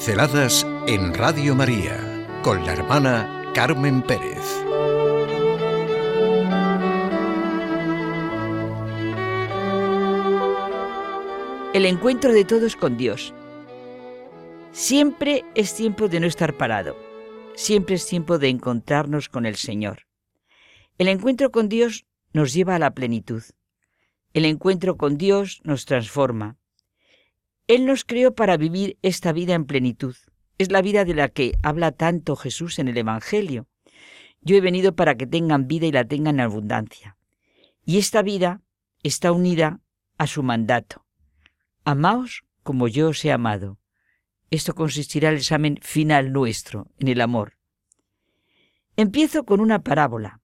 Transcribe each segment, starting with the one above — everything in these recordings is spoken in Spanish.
Pinceladas en Radio María con la hermana Carmen Pérez. El encuentro de todos con Dios. Siempre es tiempo de no estar parado. Siempre es tiempo de encontrarnos con el Señor. El encuentro con Dios nos lleva a la plenitud. El encuentro con Dios nos transforma. Él nos creó para vivir esta vida en plenitud. Es la vida de la que habla tanto Jesús en el Evangelio. Yo he venido para que tengan vida y la tengan en abundancia. Y esta vida está unida a su mandato. Amaos como yo os he amado. Esto consistirá el examen final nuestro, en el amor. Empiezo con una parábola.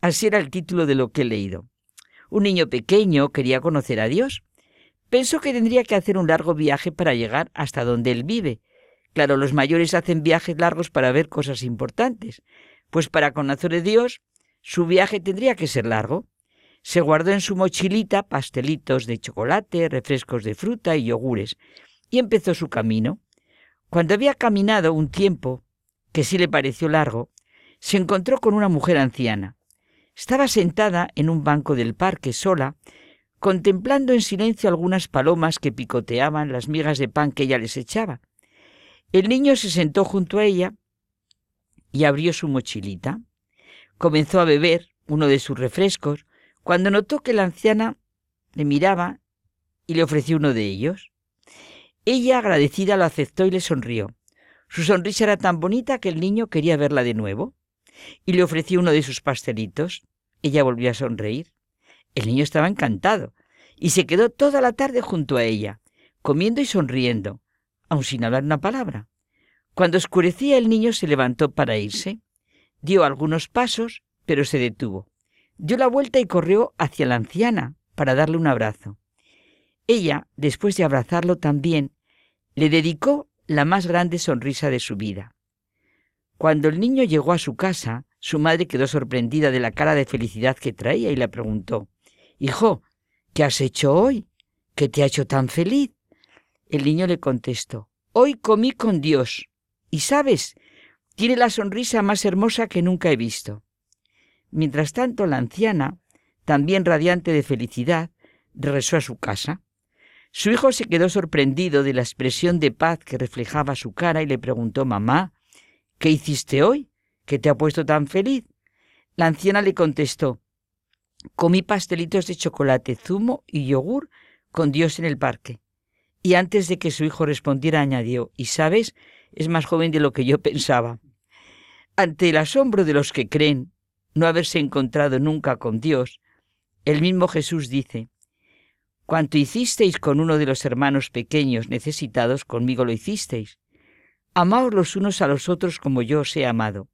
Así era el título de lo que he leído. Un niño pequeño quería conocer a Dios. Pensó que tendría que hacer un largo viaje para llegar hasta donde él vive. Claro, los mayores hacen viajes largos para ver cosas importantes. Pues para conocer a Dios, su viaje tendría que ser largo. Se guardó en su mochilita pastelitos de chocolate, refrescos de fruta y yogures, y empezó su camino. Cuando había caminado un tiempo, que sí le pareció largo, se encontró con una mujer anciana. Estaba sentada en un banco del parque sola, contemplando en silencio algunas palomas que picoteaban las migas de pan que ella les echaba. El niño se sentó junto a ella y abrió su mochilita. Comenzó a beber uno de sus refrescos cuando notó que la anciana le miraba y le ofreció uno de ellos. Ella, agradecida, lo aceptó y le sonrió. Su sonrisa era tan bonita que el niño quería verla de nuevo y le ofreció uno de sus pastelitos. Ella volvió a sonreír. El niño estaba encantado y se quedó toda la tarde junto a ella, comiendo y sonriendo, aun sin hablar una palabra. Cuando oscurecía el niño se levantó para irse. Dio algunos pasos, pero se detuvo. Dio la vuelta y corrió hacia la anciana para darle un abrazo. Ella, después de abrazarlo también, le dedicó la más grande sonrisa de su vida. Cuando el niño llegó a su casa, su madre quedó sorprendida de la cara de felicidad que traía y le preguntó, Hijo, ¿qué has hecho hoy? ¿Qué te ha hecho tan feliz? El niño le contestó, Hoy comí con Dios. Y sabes, tiene la sonrisa más hermosa que nunca he visto. Mientras tanto, la anciana, también radiante de felicidad, regresó a su casa. Su hijo se quedó sorprendido de la expresión de paz que reflejaba su cara y le preguntó, Mamá, ¿qué hiciste hoy? ¿Qué te ha puesto tan feliz? La anciana le contestó, comí pastelitos de chocolate, zumo y yogur con Dios en el parque. Y antes de que su hijo respondiera añadió, y sabes, es más joven de lo que yo pensaba. Ante el asombro de los que creen no haberse encontrado nunca con Dios, el mismo Jesús dice, Cuanto hicisteis con uno de los hermanos pequeños necesitados, conmigo lo hicisteis. Amaos los unos a los otros como yo os he amado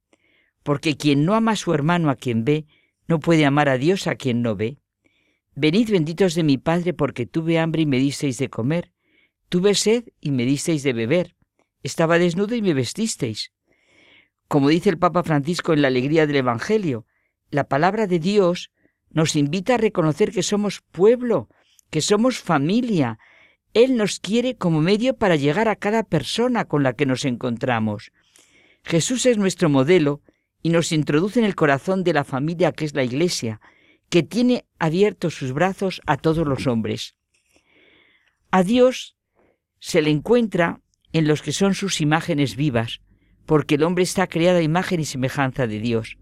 porque quien no ama a su hermano a quien ve, no puede amar a Dios a quien no ve. Venid benditos de mi Padre, porque tuve hambre y me disteis de comer, tuve sed y me disteis de beber, estaba desnudo y me vestisteis. Como dice el Papa Francisco en la alegría del Evangelio, la palabra de Dios nos invita a reconocer que somos pueblo, que somos familia. Él nos quiere como medio para llegar a cada persona con la que nos encontramos. Jesús es nuestro modelo y nos introduce en el corazón de la familia que es la Iglesia, que tiene abiertos sus brazos a todos los hombres. A Dios se le encuentra en los que son sus imágenes vivas, porque el hombre está creado a imagen y semejanza de Dios.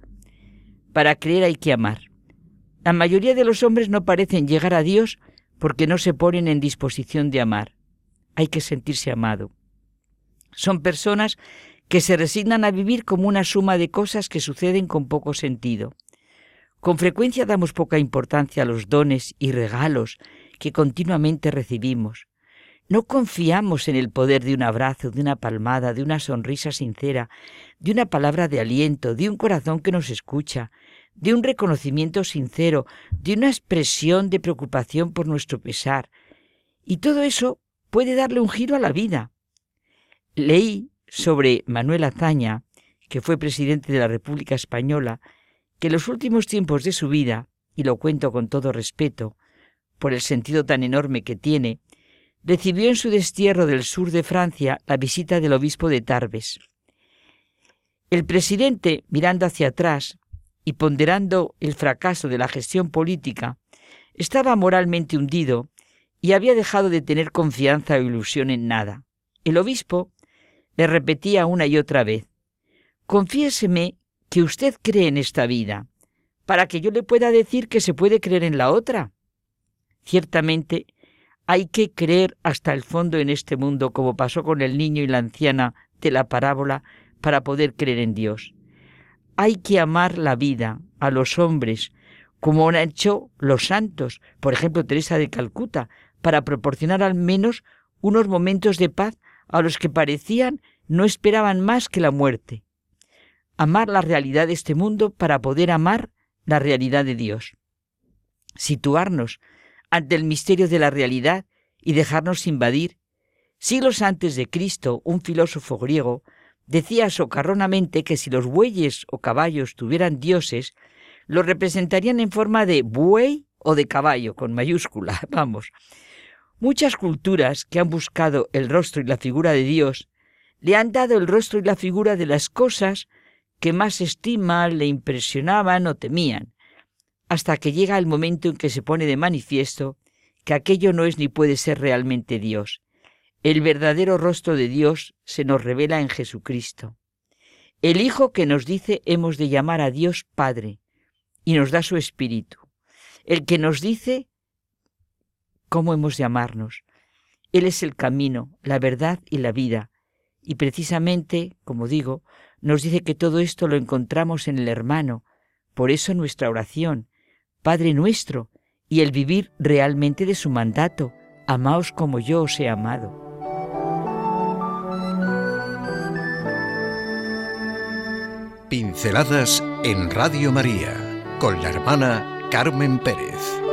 Para creer hay que amar. La mayoría de los hombres no parecen llegar a Dios porque no se ponen en disposición de amar. Hay que sentirse amado. Son personas que se resignan a vivir como una suma de cosas que suceden con poco sentido. Con frecuencia damos poca importancia a los dones y regalos que continuamente recibimos. No confiamos en el poder de un abrazo, de una palmada, de una sonrisa sincera, de una palabra de aliento, de un corazón que nos escucha, de un reconocimiento sincero, de una expresión de preocupación por nuestro pesar. Y todo eso puede darle un giro a la vida. Leí sobre Manuel Azaña, que fue presidente de la República Española, que en los últimos tiempos de su vida, y lo cuento con todo respeto, por el sentido tan enorme que tiene, recibió en su destierro del sur de Francia la visita del obispo de Tarbes. El presidente, mirando hacia atrás y ponderando el fracaso de la gestión política, estaba moralmente hundido y había dejado de tener confianza o ilusión en nada. El obispo le repetía una y otra vez, Confiéseme que usted cree en esta vida, para que yo le pueda decir que se puede creer en la otra. Ciertamente, hay que creer hasta el fondo en este mundo, como pasó con el niño y la anciana de la parábola, para poder creer en Dios. Hay que amar la vida, a los hombres, como han hecho los santos, por ejemplo Teresa de Calcuta, para proporcionar al menos unos momentos de paz a los que parecían no esperaban más que la muerte. Amar la realidad de este mundo para poder amar la realidad de Dios. Situarnos ante el misterio de la realidad y dejarnos invadir. Siglos antes de Cristo, un filósofo griego decía socarronamente que si los bueyes o caballos tuvieran dioses, los representarían en forma de buey o de caballo, con mayúscula, vamos. Muchas culturas que han buscado el rostro y la figura de Dios le han dado el rostro y la figura de las cosas que más estiman, le impresionaban o temían, hasta que llega el momento en que se pone de manifiesto que aquello no es ni puede ser realmente Dios. El verdadero rostro de Dios se nos revela en Jesucristo. El Hijo que nos dice hemos de llamar a Dios Padre y nos da su Espíritu. El que nos dice cómo hemos de amarnos. Él es el camino, la verdad y la vida. Y precisamente, como digo, nos dice que todo esto lo encontramos en el hermano. Por eso nuestra oración, Padre nuestro, y el vivir realmente de su mandato, amaos como yo os he amado. Pinceladas en Radio María con la hermana Carmen Pérez.